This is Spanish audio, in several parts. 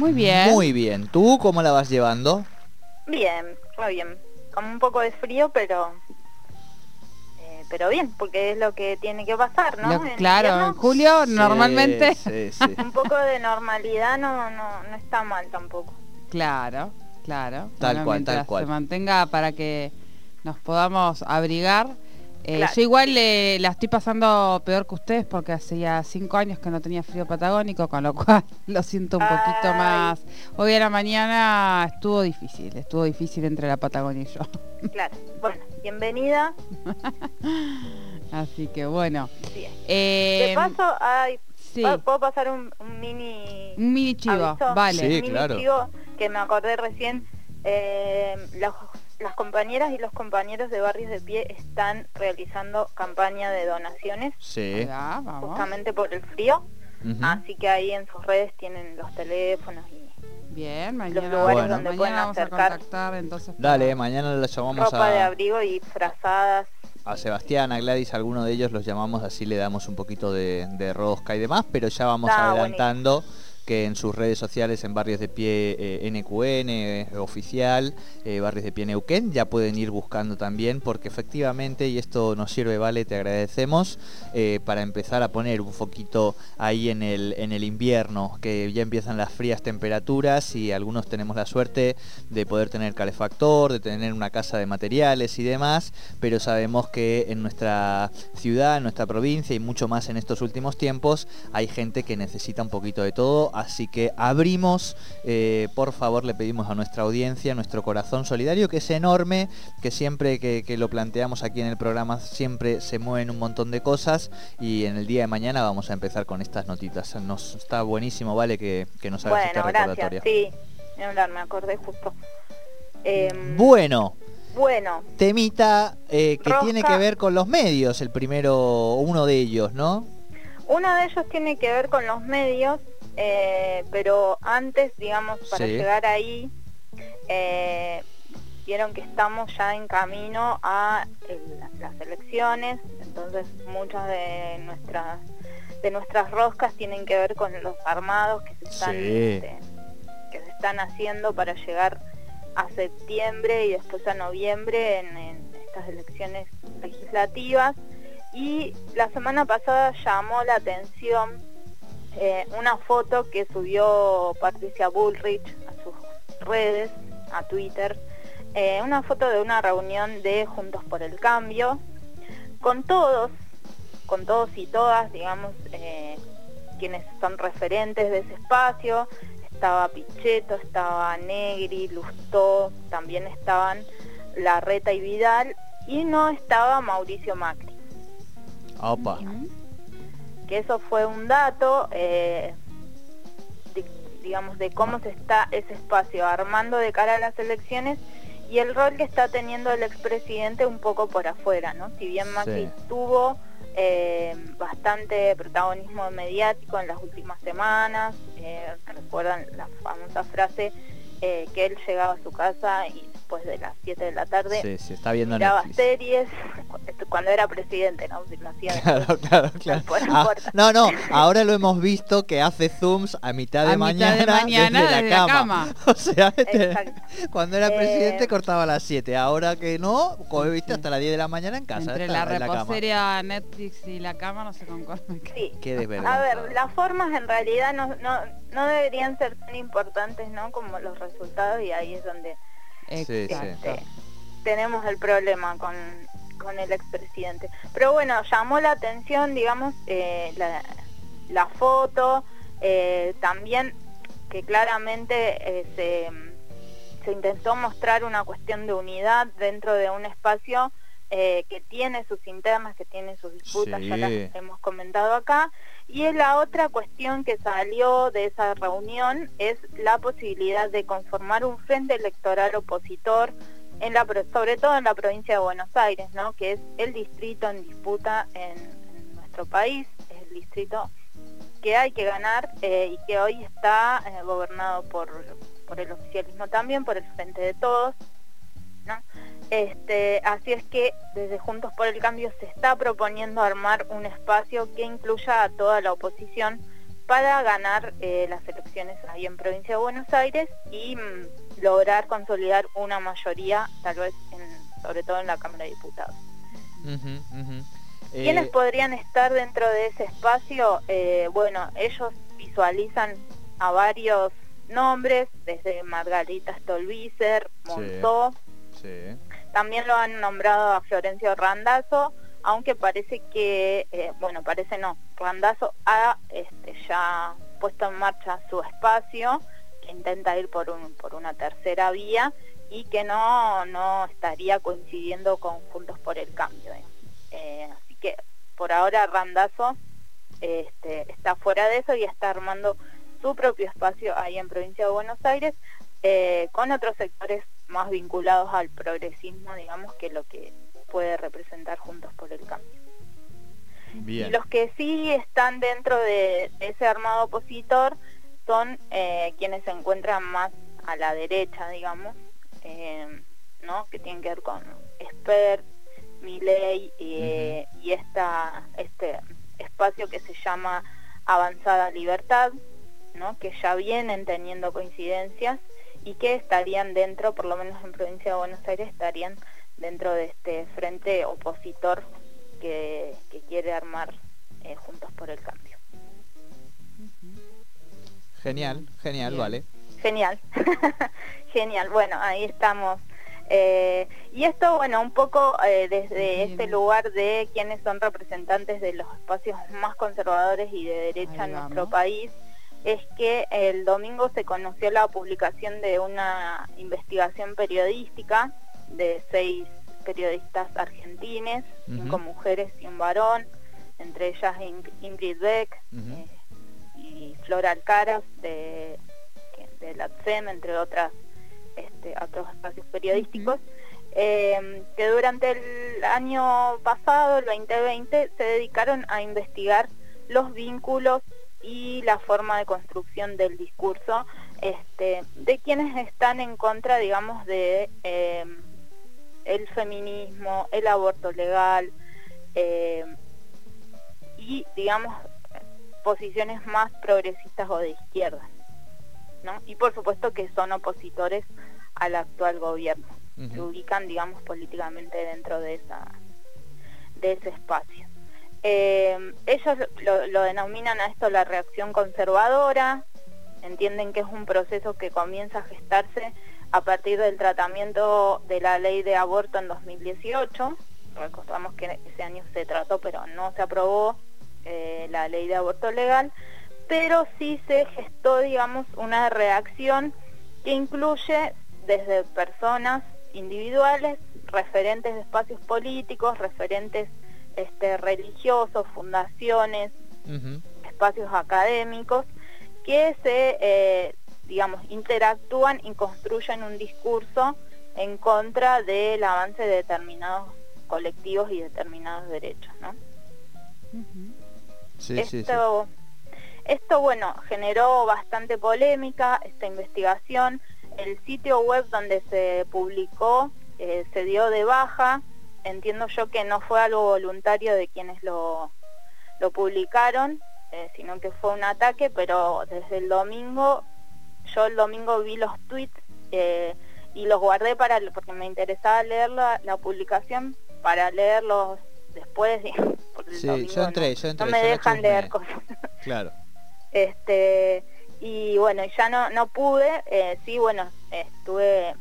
Muy bien. Muy bien. ¿Tú cómo la vas llevando? Bien, muy bien. Con un poco de frío, pero eh, pero bien, porque es lo que tiene que pasar, ¿no? Lo- En claro, en julio Sí, normalmente. Sí, sí. un poco de normalidad no, no, no está mal tampoco. Claro, claro. Tal cual, tal cual. Se mantenga para que nos podamos abrigar. Eh, Claro. Yo igual eh, la estoy pasando peor que ustedes porque hacía cinco años que no tenía frío patagónico, con lo cual lo siento un poquito Ay. más. Hoy a la mañana estuvo difícil, estuvo difícil entre la Patagonia y yo. Claro. Bueno, bienvenida. Así que bueno. Bien. Eh, De paso, ay, sí, ¿puedo- ¿puedo pasar un, un mini un mini chivo, aviso? vale. Sí, Un mini claro. chivo que me acordé recién. Eh, las, compañeras y los compañeros de Barrios de Pie están realizando campaña de donaciones Sí. Vamos. justamente por el frío. Así que ahí en sus redes tienen los teléfonos y Bien, mañana, lugares Bueno. donde mañana pueden vamos a acercar contactar entonces. Dale, mañana la llamamos ropa de a, abrigo y frazadas. a Sebastián, a Gladys, a alguno de ellos los llamamos, así le damos un poquito de, de rosca y demás, pero ya vamos Ah, adelantando que en sus redes sociales, en Barrios de Pie eh, NQN, eh, oficial, eh, Barrios de Pie Neuquén, ya pueden ir buscando también, porque efectivamente, y esto nos sirve, Vale, te agradecemos, eh, para empezar a poner un foquito ahí en el, en el invierno, que ya empiezan las frías temperaturas y algunos tenemos la suerte de poder tener calefactor, de tener una casa de materiales y demás, pero sabemos que en nuestra ciudad, en nuestra provincia y mucho más en estos últimos tiempos, hay gente que necesita un poquito de todo, así que abrimos, eh, por favor le pedimos a nuestra audiencia, nuestro corazón solidario, que es enorme, que siempre que, que lo planteamos aquí en el programa siempre se mueven un montón de cosas y en el día de mañana vamos a empezar con estas notitas. Nos está buenísimo, vale, que, que nos hagas Bueno, esta gracias. recordatoria. Sí, ni hablar, me acordé justo. Em, Bueno, bueno, temita eh, que Rosca. tiene que ver con los medios, el primero, uno de ellos, ¿no? uno de ellos tiene que ver con los medios, eh, pero antes, digamos, para Sí. llegar ahí, eh, vieron que estamos ya en camino a el- las elecciones, entonces muchas de nuestras de nuestras roscas tienen que ver con los armados que se están Sí. este, que se están haciendo para llegar a septiembre y después a noviembre en, en estas elecciones legislativas y la semana pasada llamó la atención eh, una foto que subió Patricia Bullrich a sus redes, a Twitter, eh, una foto de una reunión de Juntos por el Cambio, con todos, con todos y todas, digamos, eh, quienes son referentes de ese espacio, estaba Pichetto, estaba Negri, Lustó, también estaban Larreta y Vidal, y no estaba Mauricio Macri. Opa. Que eso fue un dato, eh, de- digamos, de cómo se está ese espacio armando de cara a las elecciones y el rol que está teniendo el expresidente un poco por afuera, ¿no? Si bien Macri Sí. tuvo eh, bastante protagonismo mediático en las últimas semanas, eh, recuerdan la famosa frase eh, que él llegaba a su casa y después de las 7 de la tarde Sí, sí, está viendo miraba Netflix. series cuando era presidente, ¿no? Si lo hacía después. Claro, claro, claro. Por Ah, no, no, ahora lo hemos visto que hace zooms a mitad de, A mitad mañana, de mañana desde, desde la la cama. cama. O sea, este, cuando era Eh, presidente cortaba a las 7, ahora que no, como he visto, hasta las 10 de la mañana en casa. Entre está la en cama. reposería, Netflix y la cama no sé con cuál me quedo. Sí. Qué A ver, las formas en realidad no, no, no deberían ser tan importantes, ¿no? Como los resultados y ahí es donde Sí, sí. Exacto. tenemos el problema con, con el expresidente. Pero bueno, llamó la atención, digamos, eh, la, la foto, eh, también que claramente eh, se, se intentó mostrar una cuestión de unidad dentro de un espacio que tiene sus internas, que tiene sus disputas, ya las hemos comentado acá. Y la otra cuestión que salió de esa reunión es la posibilidad de conformar un frente electoral opositor en la sobre todo en la provincia de Buenos Aires, ¿no? que es el distrito en disputa en, en nuestro país, es el distrito que hay que ganar eh, y que hoy está eh, gobernado por, por el oficialismo también, por el Frente de Todos. ¿no? Este, así es que desde Juntos por el Cambio se está proponiendo armar un espacio que incluya a toda la oposición para ganar eh, las elecciones ahí en provincia de Buenos Aires y mm, lograr consolidar una mayoría, tal vez sobre todo en la Cámara de Diputados. ¿Quiénes eh, podrían estar dentro de ese espacio? Eh, bueno, ellos visualizan a varios nombres, desde Margarita Stolbizer, Monzó, también lo han nombrado a Florencio Randazzo, aunque parece que, eh, bueno, parece no, Randazzo ha este, ya puesto en marcha su espacio, que intenta ir por, un, por una tercera vía y que no, no estaría coincidiendo con Juntos por el Cambio. Eh, así que por ahora Randazzo este, está fuera de eso y está armando su propio espacio ahí en provincia de Buenos Aires eh, con otros sectores más vinculados al progresismo, digamos, que lo que puede representar Juntos por el Cambio. Y los que sí están dentro de, ese armado opositor son eh, quienes se encuentran más a la derecha, digamos, eh, ¿no? que tienen que ver con Expert, Miley eh, y esta, este espacio que se llama Avanzada Libertad, ¿no? que ya vienen teniendo coincidencias y que estarían dentro, por lo menos en provincia de Buenos Aires, estarían dentro de este frente opositor que, quiere armar eh, Juntos por el Cambio. Genial, genial, vale. Genial, genial. Bueno, ahí estamos. Eh, y esto, bueno, un poco eh, desde este lugar de quienes son representantes de los espacios más conservadores y de derecha en nuestro país, es que el domingo se conoció la publicación de una investigación periodística de seis periodistas argentines, cinco mujeres y un varón, entre ellas Ingrid Beck eh, y Flora Alcaraz de, de la TSEM, entre otras este, otros espacios periodísticos, em, que durante el año pasado, el 2020, se dedicaron a investigar los vínculos y la forma de construcción del discurso este, de quienes están en contra, digamos, de em, el feminismo, el aborto legal em, y, digamos, posiciones más progresistas o de izquierda. ¿no? Y por supuesto que son opositores al actual gobierno, se ubican, digamos, políticamente dentro de, esa, de ese espacio. Eh, ellos lo, denominan a esto la reacción conservadora, entienden que es un proceso que comienza a gestarse a partir del tratamiento de la ley de aborto en 2018. Recordamos que ese año se trató, pero no se aprobó eh, la ley de aborto legal, pero sí se gestó, digamos, una reacción que incluye desde personas individuales, referentes de espacios políticos, referentes este, religiosos, fundaciones, espacios académicos, que se, eh, digamos, interactúan y construyen un discurso en contra del avance de determinados colectivos y determinados derechos, ¿no? esto, esto, bueno, generó bastante polémica, esta investigación. El sitio web donde se publicó eh, se dio de baja entiendo yo que no fue algo voluntario de quienes lo, lo publicaron, eh, sino que fue un ataque, pero desde el domingo, yo el domingo vi los tweets eh, y los guardé para porque me interesaba leer la, publicación para leerlos después. Porque sí, yo entré, yo entré. No me dejan leer cosas. Claro. este y bueno, ya no, no pude, eh, sí, bueno, estuve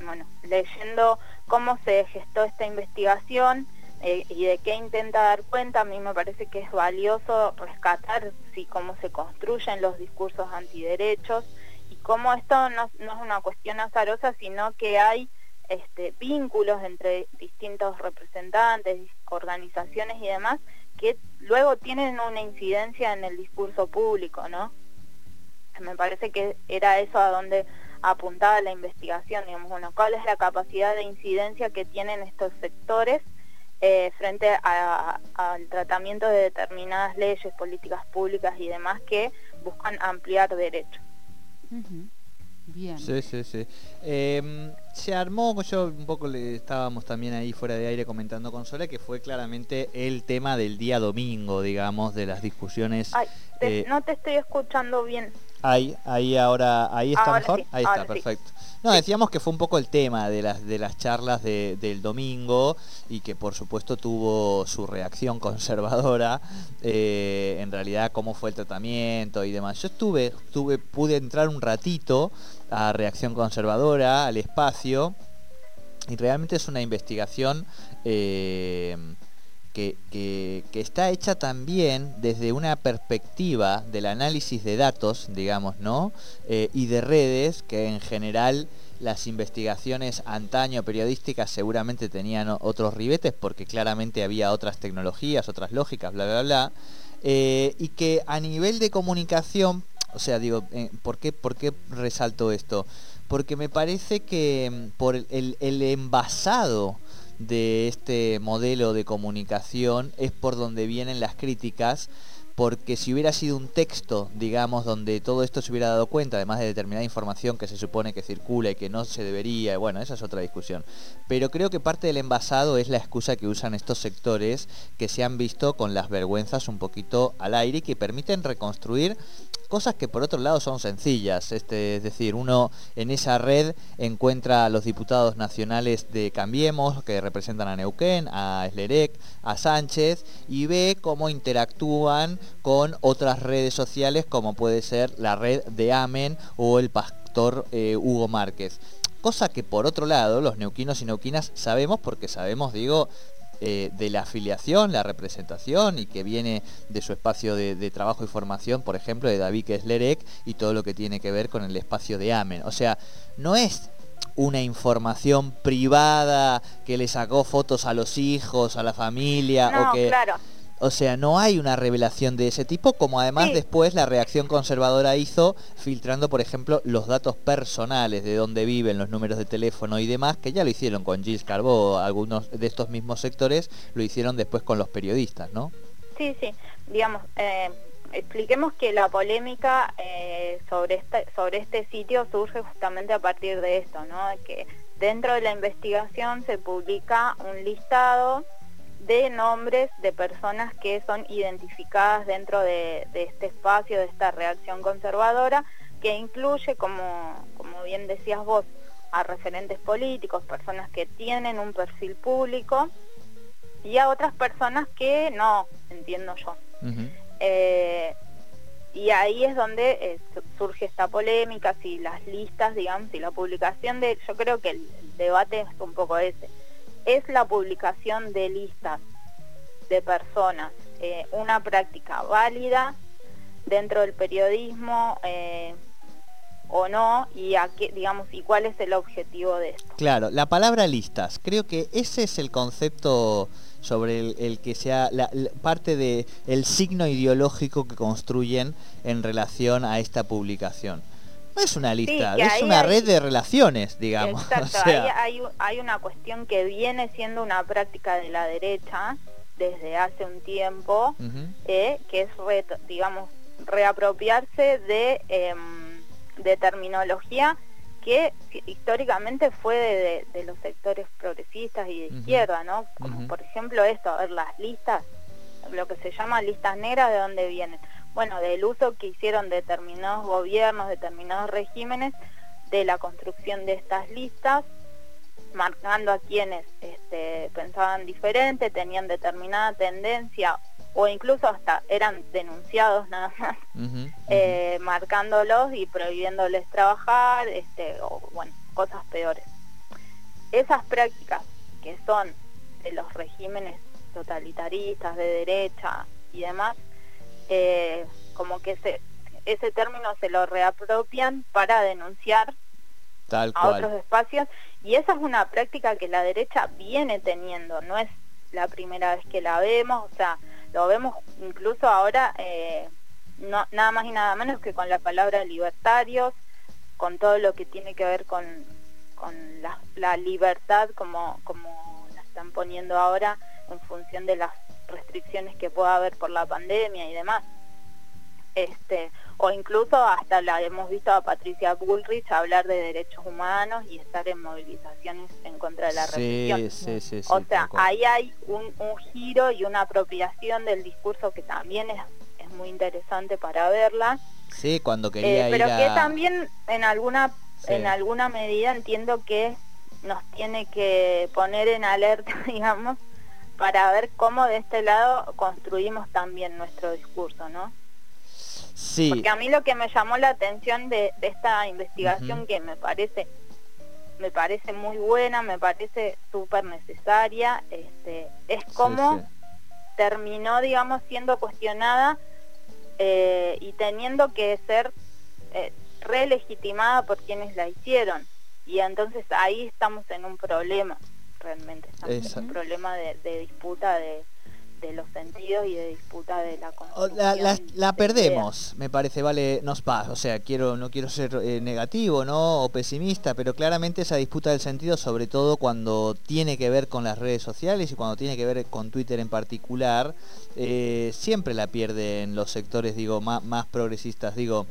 bueno, leyendo cómo se gestó esta investigación eh, y de qué intenta dar cuenta, a mí me parece que es valioso rescatar sí, cómo se construyen los discursos antiderechos y cómo esto no, es una cuestión azarosa, sino que hay este, vínculos entre distintos representantes, organizaciones y demás, que luego tienen una incidencia en el discurso público, ¿no? Me parece que era eso a donde apuntada la investigación, digamos, bueno, cuál es la capacidad de incidencia que tienen estos sectores eh, frente al tratamiento de determinadas leyes, políticas públicas y demás que buscan ampliar derechos. Bien. Sí, sí, sí. Em, se armó, yo un poco le estábamos también ahí fuera de aire comentando con Sole, que fue claramente el tema del día domingo, digamos, de las discusiones. Ay, te- eh, no te estoy escuchando bien. Ahí, ahí ahora, ahí está Ahora mejor. sí, ahí está, sí. perfecto. No, decíamos que fue un poco el tema de las de las charlas de- del domingo y que por supuesto tuvo su reacción conservadora. eh, en realidad cómo fue el tratamiento y demás. Yo estuve, estuve, pude entrar un ratito a reacción conservadora, al espacio y realmente es una investigación. eh, que, está hecha también desde una perspectiva del análisis de datos, digamos, ¿no? Eh, y de redes, que en general las investigaciones antaño periodísticas seguramente tenían otros ribetes porque claramente había otras tecnologías, otras lógicas, bla, bla, bla. Eh, y que a nivel de comunicación, o sea, digo, eh, ¿por, qué, ¿por qué resalto esto? Porque me parece que mm, por el envasado de este modelo de comunicación es por donde vienen las críticas, porque si hubiera sido un texto, digamos, donde todo esto se hubiera dado cuenta, además de determinada información que se supone que circula y que no se debería, bueno, esa es otra discusión. Pero creo que parte del envasado es la excusa que usan estos sectores que se han visto con las vergüenzas un poquito al aire y que permiten reconstruir cosas que por otro lado son sencillas, este, es decir, uno en esa red encuentra a los diputados nacionales de Cambiemos que representan a Neuquén, a Eslerec, a Sánchez y ve cómo interactúan con otras redes sociales como puede ser la red de Amen o el pastor eh, Hugo Márquez. Cosa que por otro lado los neuquinos y neuquinas sabemos porque sabemos, digo, eh, de la afiliación, la representación y que viene de su espacio de, de trabajo y formación, por ejemplo, de David Keslerek y todo lo que tiene que ver con el espacio de Amen. O sea, no es una información privada que le sacó fotos a los hijos, a la familia, No, o que... claro. O sea, no hay una revelación de ese tipo, como además Sí. después la reacción conservadora hizo, filtrando, por ejemplo, los datos personales de dónde viven, los números de teléfono y demás, que ya lo hicieron con Gilles Carbó, algunos de estos mismos sectores lo hicieron después con los periodistas, ¿no? Sí, sí. Digamos, eh, expliquemos que la polémica eh, sobre, esta, sobre este sitio surge justamente a partir de esto, ¿no? Que dentro de la investigación se publica un listado de nombres de personas que son identificadas dentro de, de este espacio, de esta reacción conservadora, que incluye, como, como bien decías vos, a referentes políticos, personas que tienen un perfil público y a otras personas que no, entiendo yo. Eh, y ahí es donde eh, su- surge esta polémica, si las listas, digamos, si la publicación de, yo creo que el debate es un poco ese, es la publicación de listas de personas eh, una práctica válida dentro del periodismo eh, o no y qué, digamos, y cuál es el objetivo de esto. Claro, la palabra listas, creo que ese es el concepto sobre el, que sea la- parte de el signo ideológico que construyen en relación a esta publicación. No es una lista, que es una hay- red de relaciones, digamos. Exacto, O sea, ahí hay, hay una cuestión que viene siendo una práctica de la derecha desde hace un tiempo, eh, que es, re- digamos, reapropiarse de, em, de terminología que hi- históricamente fue de, de- de los sectores progresistas y de izquierda, ¿no? Como por ejemplo esto, a ver, las listas, lo que se llama listas negras, ¿de dónde vienen? Bueno, del uso que hicieron determinados gobiernos, determinados regímenes, de la construcción de estas listas, marcando a quienes este, pensaban diferente, tenían determinada tendencia o incluso hasta eran denunciados nada más, eh, marcándolos y prohibiéndoles trabajar, este, o bueno, cosas peores. Esas prácticas que son de los regímenes totalitaristas, de derecha y demás, eh, como que se, ese término se lo reapropian para denunciar Tal a otros espacios y esa es una práctica que la derecha viene teniendo, no es la primera vez que la vemos, o sea, lo vemos incluso ahora eh, no, nada más y nada menos que con la palabra libertarios, con todo lo que tiene que ver con, con la, la libertad como, como la están poniendo ahora en función de las restricciones que pueda haber por la pandemia y demás. este, o incluso hasta la hemos visto a Patricia Bullrich hablar de derechos humanos y estar en movilizaciones en contra de la Sí, represión. sí, sí, o sea, ahí hay un, un giro y una apropiación del discurso que también es, es muy interesante para verla, Sí, cuando eh, quería pero ir que también en alguna en alguna medida entiendo que nos tiene que poner en alerta, digamos, para ver cómo de este lado construimos también nuestro discurso, ¿no? Sí, Porque a mí lo que me llamó la atención de, de esta investigación que me parece me parece muy buena, me parece súper necesaria, este, es sí, cómo sí. terminó, digamos, siendo cuestionada eh, y teniendo que ser eh, relegitimada por quienes la hicieron. Y entonces ahí estamos en un problema, realmente, en un problema de, de disputa de, de los sentidos y de disputa de la O construcción. La, la- la de perdemos, me parece, vale, nos pasa. O sea, quiero, no quiero ser eh, negativo, ¿no? O pesimista, pero claramente esa disputa del sentido, sobre todo cuando tiene que ver con las redes sociales y cuando tiene que ver con Twitter en particular, eh, siempre la pierden los sectores, digo, más, más progresistas. Digo,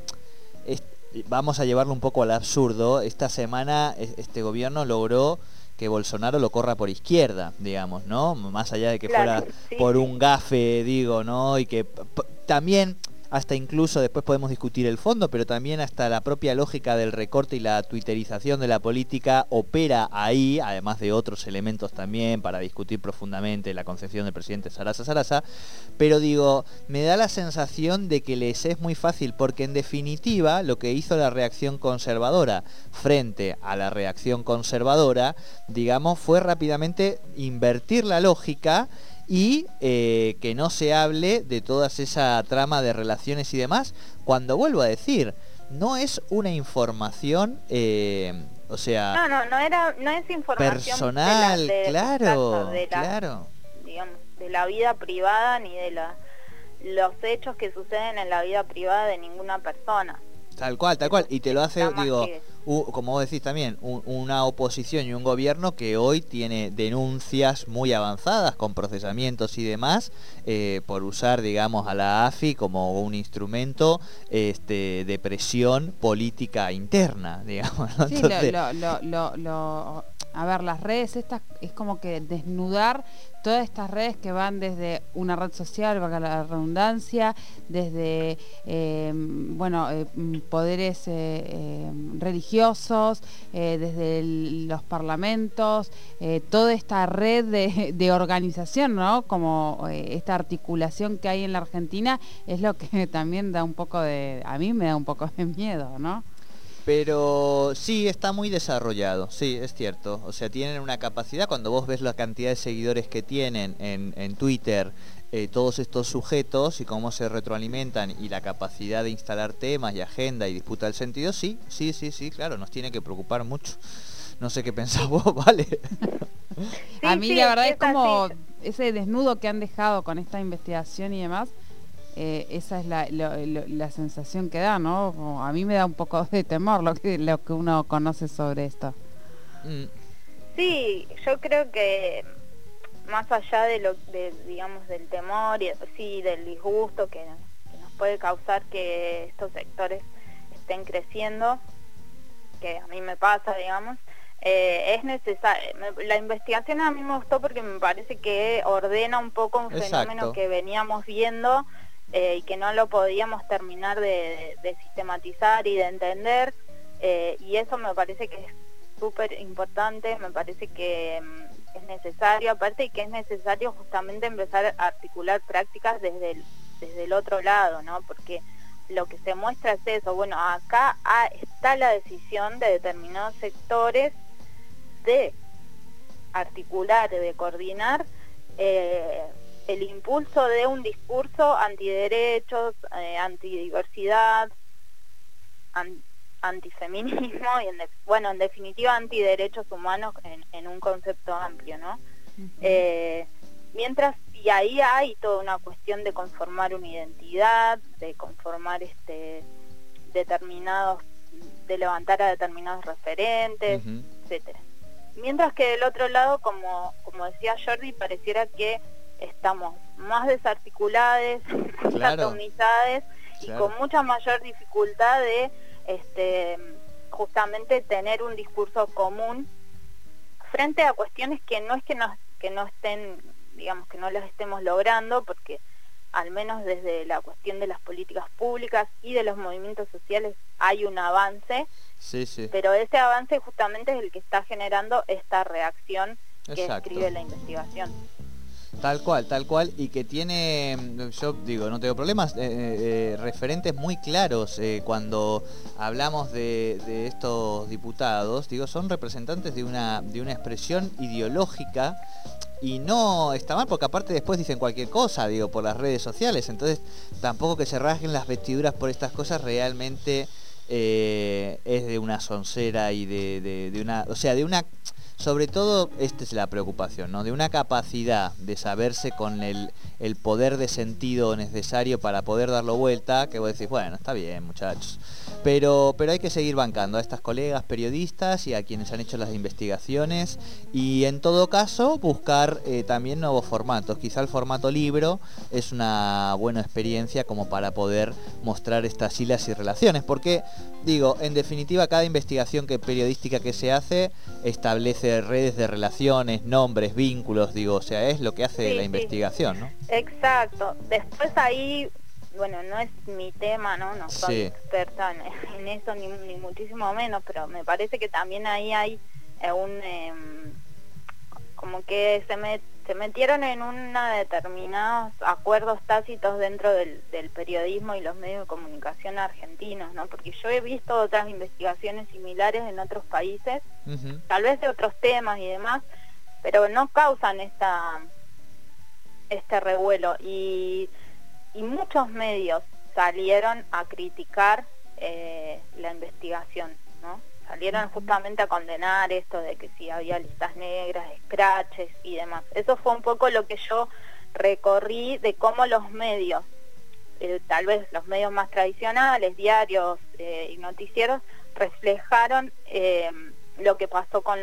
es- vamos a llevarlo un poco al absurdo. Esta semana es- este gobierno logró que Bolsonaro lo corra por izquierda, digamos, ¿no? Más allá de que Claro, fuera sí, por sí. un gafe, digo, ¿no? Y que también, hasta incluso después podemos discutir el fondo, pero también hasta la propia lógica del recorte y la twitterización de la política opera ahí, además de otros elementos también para discutir profundamente la concepción del presidente Sarasa Sarasa. Pero digo, me da la sensación de que les es muy fácil, porque en definitiva lo que hizo la reacción conservadora frente a la reacción conservadora, digamos, fue rápidamente invertir la lógica y eh, que no se hable de toda esa trama de relaciones y demás, cuando vuelvo a decir, no es una información, eh, o sea, No, no, no era, no es información personal, de la- de- claro, de la, claro. digamos, de la vida privada ni de la, los hechos que suceden en la vida privada de ninguna persona. Tal cual, tal cual. Y te lo hace, digo, que- u- como vos decís también, un- una oposición y un gobierno que hoy tiene denuncias muy avanzadas con procesamientos y demás eh, por usar, digamos, a la AFI como un instrumento este, de presión política interna, digamos. ¿no? Sí, Entonces, lo, lo, lo, lo- a ver, las redes estas es como que desnudar todas estas redes que van desde una red social, valga la redundancia, desde, eh, bueno, eh, mm, poderes eh, religiosos, desde los parlamentos, toda esta red de, de organización, ¿no? Como esta articulación que hay en la Argentina es lo que también da un poco de, a mí me da un poco de miedo, ¿no? Pero sí, está muy desarrollado, sí, es cierto. O sea, tienen una capacidad, cuando vos ves la cantidad de seguidores que tienen en, en Twitter, eh, todos estos sujetos y cómo se retroalimentan y la capacidad de instalar temas y agenda y disputa del sentido, sí, sí, sí, sí, claro, nos tiene que preocupar mucho. No sé qué pensás vos, ¿vale? a mí sí, la verdad es es como así. ese desnudo que han dejado con esta investigación y demás, eh, esa es la, lo- lo- la sensación que da, ¿no? A mí me da un poco de temor lo que, lo que uno conoce sobre esto. Mm, Sí, yo creo que más allá de lo de, digamos del temor y sí del disgusto que, que nos puede causar que estos sectores estén creciendo, que a mí me pasa, digamos, eh, es necesario. La investigación a mí me gustó porque me parece que ordena un poco un Exacto. fenómeno que veníamos viendo eh, y que no lo podíamos terminar de, sistematizar y de entender. eh, y eso me parece que es súper importante, me parece que mm, es necesario, aparte y que es necesario justamente empezar a articular prácticas desde el, desde el otro lado, ¿no? Porque lo que se muestra es eso, bueno, acá está la decisión de determinados sectores de articular, de coordinar eh, el impulso de un discurso antiderechos, eh, antidiversidad, an- antifeminismo y, en de- bueno, en definitiva, antiderechos humanos en, en un concepto amplio, ¿no? Eh, mientras, y ahí hay toda una cuestión de conformar una identidad, de conformar este determinados, de levantar a determinados referentes, ujú. etcétera. Mientras que del otro lado, como, como decía Jordi, pareciera que estamos más desarticulados, más Claro. atomizados y con mucha mayor dificultad de este, justamente tener un discurso común frente a cuestiones que no es que no, que no estén, digamos, que no las estemos logrando, porque al menos desde la cuestión de las políticas públicas y de los movimientos sociales hay un avance, sí, sí. pero ese avance justamente es el que está generando esta reacción que escribe la investigación. Tal cual, tal cual, y que tiene, yo digo, no tengo problemas, eh, eh, eh, referentes muy claros cuando hablamos de, estos diputados, digo, son representantes de una, de una expresión ideológica y no está mal porque aparte después dicen cualquier cosa, digo, por las redes sociales, entonces tampoco que se rasguen las vestiduras por estas cosas realmente es de una soncera y de, de una, o sea, de una sobre todo, esta es la preocupación, ¿no? De una capacidad de saberse con el, el poder de sentido necesario para poder darlo vuelta, que vos decís, bueno, está bien, muchachos. Pero, pero hay que seguir bancando a estas colegas periodistas y a quienes han hecho las investigaciones y en todo caso buscar eh, también nuevos formatos. Quizá el formato libro es una buena experiencia como para poder mostrar estas hilas y relaciones, porque digo, en definitiva cada investigación que periodística que se hace establece redes de relaciones, nombres, vínculos, digo, o sea, es lo que hace la investigación, ¿no? Exacto. Después ahí, bueno, no es mi tema, ¿no? No soy experta en, eso, ni, muchísimo menos, pero me parece que también ahí hay eh, un... Em, como que se, me, se metieron en una determinados acuerdos tácitos dentro del, periodismo y los medios de comunicación argentinos, ¿no? Porque yo he visto otras investigaciones similares en otros países, tal vez de otros temas y demás, pero no causan esta este revuelo y, y muchos medios salieron a criticar eh, la investigación, ¿no? Salieron justamente a condenar esto de que si había listas negras, scratches y demás. Eso fue un poco lo que yo recorrí de cómo los medios, eh, tal vez los medios más tradicionales, diarios eh, y noticieros, reflejaron lo que pasó con,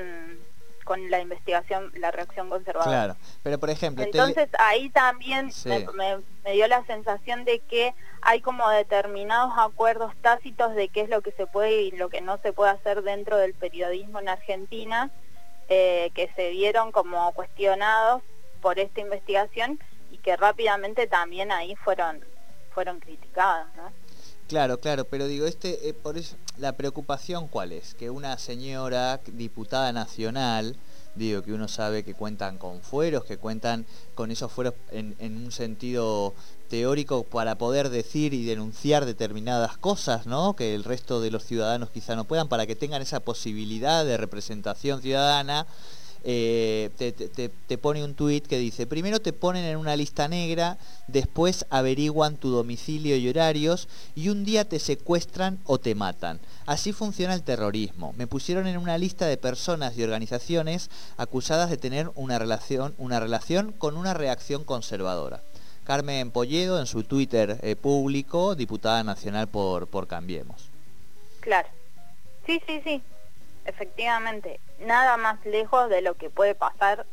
con la investigación, la reacción conservadora. Claro, pero por ejemplo... Entonces ahí también me, dio la sensación de que hay como determinados acuerdos tácitos de qué es lo que se puede y lo que no se puede hacer dentro del periodismo en Argentina, eh, que se vieron como cuestionados por esta investigación y que rápidamente también ahí fueron, fueron criticados, ¿no? Claro, claro, pero digo, este, eh, por eso, la preocupación cuál es, que una señora diputada nacional, digo que uno sabe que cuentan con fueros, que cuentan con esos fueros en, un sentido teórico para poder decir y denunciar determinadas cosas, ¿no? Que el resto de los ciudadanos quizá no puedan, para que tengan esa posibilidad de representación ciudadana eh, te, pone un tuit que dice, primero te ponen en una lista negra, después averiguan tu domicilio y horarios y un día te secuestran o te matan. Así funciona el terrorismo. Me pusieron en una lista de personas y organizaciones acusadas de tener una relación, una relación con una reacción conservadora. Carmen Polledo en su Twitter eh, público, diputada nacional por, por Cambiemos. Claro. Sí, sí, sí efectivamente, nada más lejos de lo que puede pasar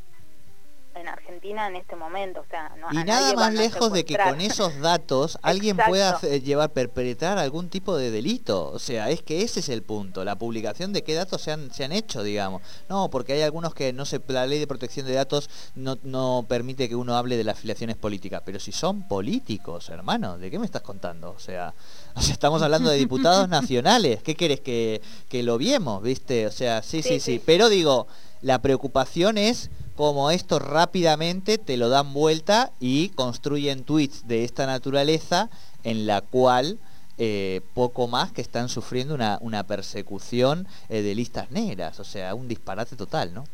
en Argentina en este momento. O sea, no, y nada más lejos de que con esos datos alguien pueda llevar, perpetrar algún tipo de delito. O sea, es que ese es el punto, la publicación de qué datos se han, se han hecho, digamos. No, porque hay algunos que no se, la ley de protección de datos no, no permite que uno hable de las afiliaciones políticas. Pero si son políticos, hermano, ¿de qué me estás contando? O sea, estamos hablando de diputados nacionales. ¿Qué querés que, que lo viemos, viste? O sea, sí, sí, sí. Pero digo, la preocupación es como esto rápidamente te lo dan vuelta y construyen tweets de esta naturaleza en la cual eh, poco más que están sufriendo una, una persecución eh, de listas negras, o sea, un disparate total, ¿no?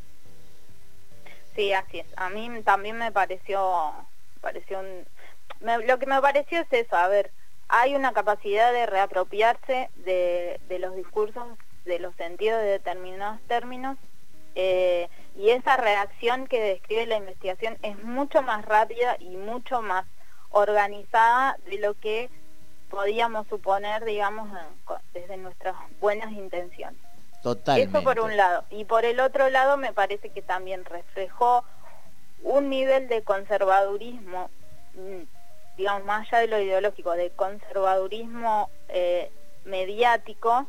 Sí, así es. A mí también me pareció, pareció lo que me pareció es eso, a ver, hay una capacidad de reapropiarse de, de los discursos, de los sentidos de determinados términos, eh, y esa reacción que describe la investigación es mucho más rápida y mucho más organizada de lo que podíamos suponer, digamos, desde nuestras buenas intenciones. Totalmente. Eso por un lado. Y por el otro lado me parece que también reflejó un nivel de conservadurismo mm, digamos, más allá de lo ideológico, de conservadurismo eh, mediático,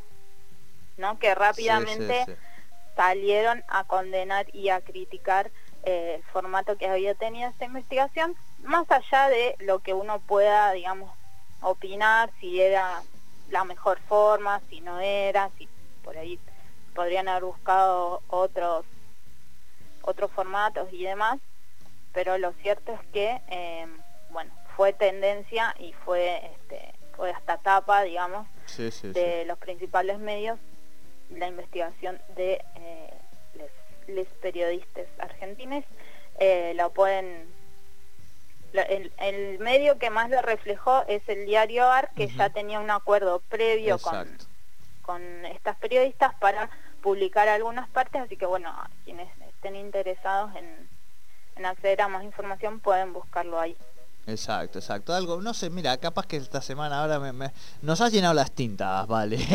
¿no? Que rápidamente salieron a condenar y a criticar eh, el formato que había tenido esta investigación, más allá de lo que uno pueda, digamos, opinar, si era la mejor forma, si no era, si por ahí podrían haber buscado otros otros formatos y demás, pero lo cierto es que, em, bueno, fue tendencia y fue, este, fue hasta tapa, digamos, de los principales medios la investigación de eh, los periodistas argentinos. Eh, lo pueden el, medio que más lo reflejó es el diario AR, que ya tenía un acuerdo previo con, con estas periodistas para publicar algunas partes, así que bueno, quienes estén interesados en, en acceder a más información pueden buscarlo ahí. Exacto, exacto. Algo, no sé, mira, capaz que esta semana ahora me, nos has llenado las tintas, vale.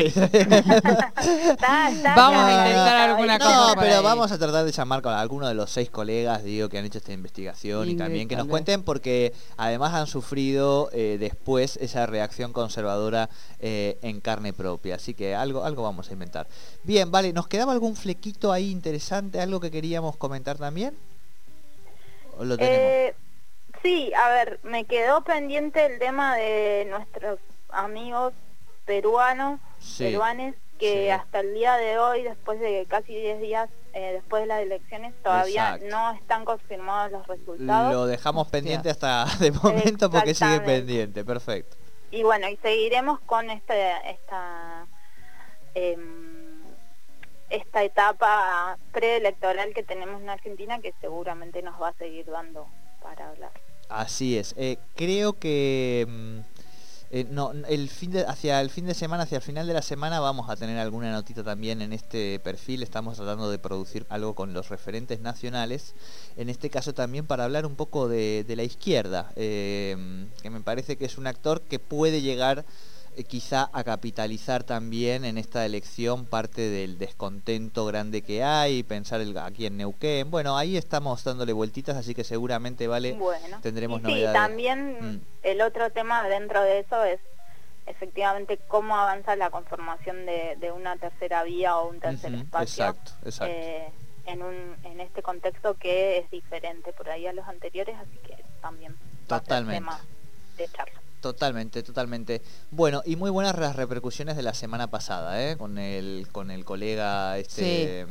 vamos a intentar alguna cosa. No, pero vamos a tratar de llamar con alguno de los seis colegas, digo, que han hecho esta investigación y también que nos cuenten porque además han sufrido eh, después esa reacción conservadora eh, en carne propia. Así que algo, algo vamos a inventar. Bien, vale, ¿nos quedaba algún flequito ahí interesante, algo que queríamos comentar también? ¿O lo tenemos? Eh, Sí, a ver, me quedó pendiente el tema de nuestros amigos peruanos, peruanes, que hasta el día de hoy, después de casi 10 días eh, después de las elecciones, todavía no están confirmados los resultados. Lo dejamos pendiente hasta de momento porque sigue pendiente, perfecto. Y bueno, y seguiremos con este, esta... Em, esta etapa preelectoral que tenemos en Argentina que seguramente nos va a seguir dando para hablar. Así es. Eh, creo que mm, eh, no, el fin de, hacia el fin de semana, hacia el final de la semana, vamos a tener alguna notita también en este perfil. Estamos tratando de producir algo con los referentes nacionales. En este caso también para hablar un poco de, la izquierda, eh, que me parece que es un actor que puede llegar eh, quizá a capitalizar también en esta elección parte del descontento grande que hay, pensar el, aquí en Neuquén. Bueno, ahí estamos dándole vueltitas, así que seguramente vale tendremos y novedades. También mm. el otro tema dentro de eso es efectivamente cómo avanza la conformación de, una tercera vía o un tercer espacio. Exacto, exacto. Eh, en, un, en este contexto que es diferente por ahí a los anteriores, así que también Totalmente. tema de charla. Totalmente, totalmente. Bueno, y muy buenas las repercusiones de la semana pasada, ¿eh? Con el, con el colega este...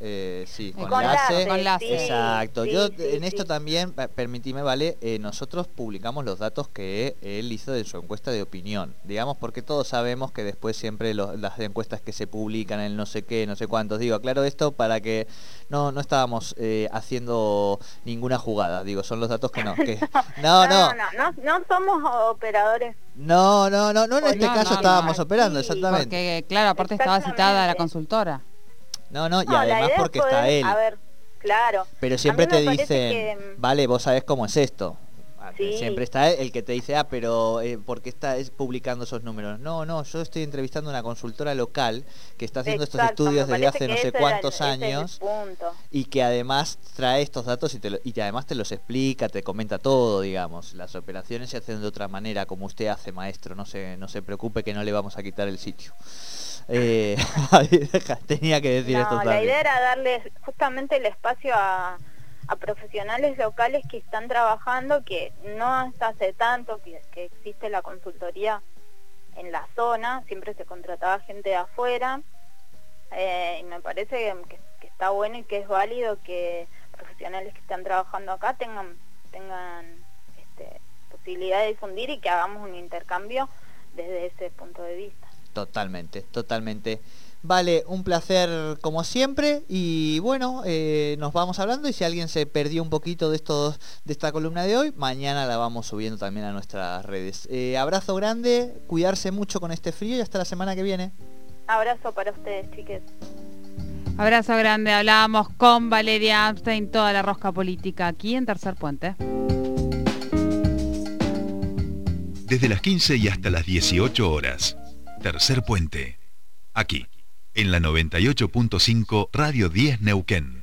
Eh, sí, con, con Exacto. Yo en esto también, permitime, vale, eh, nosotros publicamos los datos que él hizo de su encuesta de opinión, digamos, porque todos sabemos que después siempre las encuestas que se publican, el no sé qué, no sé cuántos, digo, aclaro esto para que no, no estábamos eh, haciendo ninguna jugada, digo, son los datos que no, que, no, no, no, no, no, somos operadores. No, no, no, no en este caso estábamos operando, exactamente. Porque, claro, aparte estaba citada la consultora. No, no, y además porque está él. A ver, claro. Pero siempre te dicen, vale, vos sabés cómo es esto. Ah, siempre está el que te dice, ah, pero eh, ¿por qué publicando esos números? No, no, yo estoy entrevistando a una consultora local que está haciendo estos estudios desde hace no sé cuántos años y que además trae estos datos y, te y además te los explica, te comenta todo, digamos. Las operaciones se hacen de otra manera, como usted hace, maestro. No se, no se preocupe que no le vamos a quitar el sitio. Eh, tenía que decir esto La idea era darle justamente el espacio a, profesionales locales que están trabajando, que no hasta hace tanto que, existe la consultoría en la zona, siempre se contrataba gente de afuera, eh, y me parece que, está bueno y que es válido que profesionales que están trabajando acá tengan, tengan este, posibilidad de difundir y que hagamos un intercambio desde ese punto de vista. Totalmente, totalmente. Vale, un placer como siempre y bueno, eh, nos vamos hablando y si alguien se perdió un poquito de estos de esta columna de hoy, mañana la vamos subiendo también a nuestras redes. Eh, abrazo grande, cuidarse mucho con este frío y hasta la semana que viene. Abrazo para ustedes, chiques. Abrazo grande, hablábamos con Valeria Amstein, toda la rosca política aquí en Tercer Puente. Desde las 15 y hasta las 18 horas. Tercer Puente. Aquí, en la 98.5 Radio 10 Neuquén.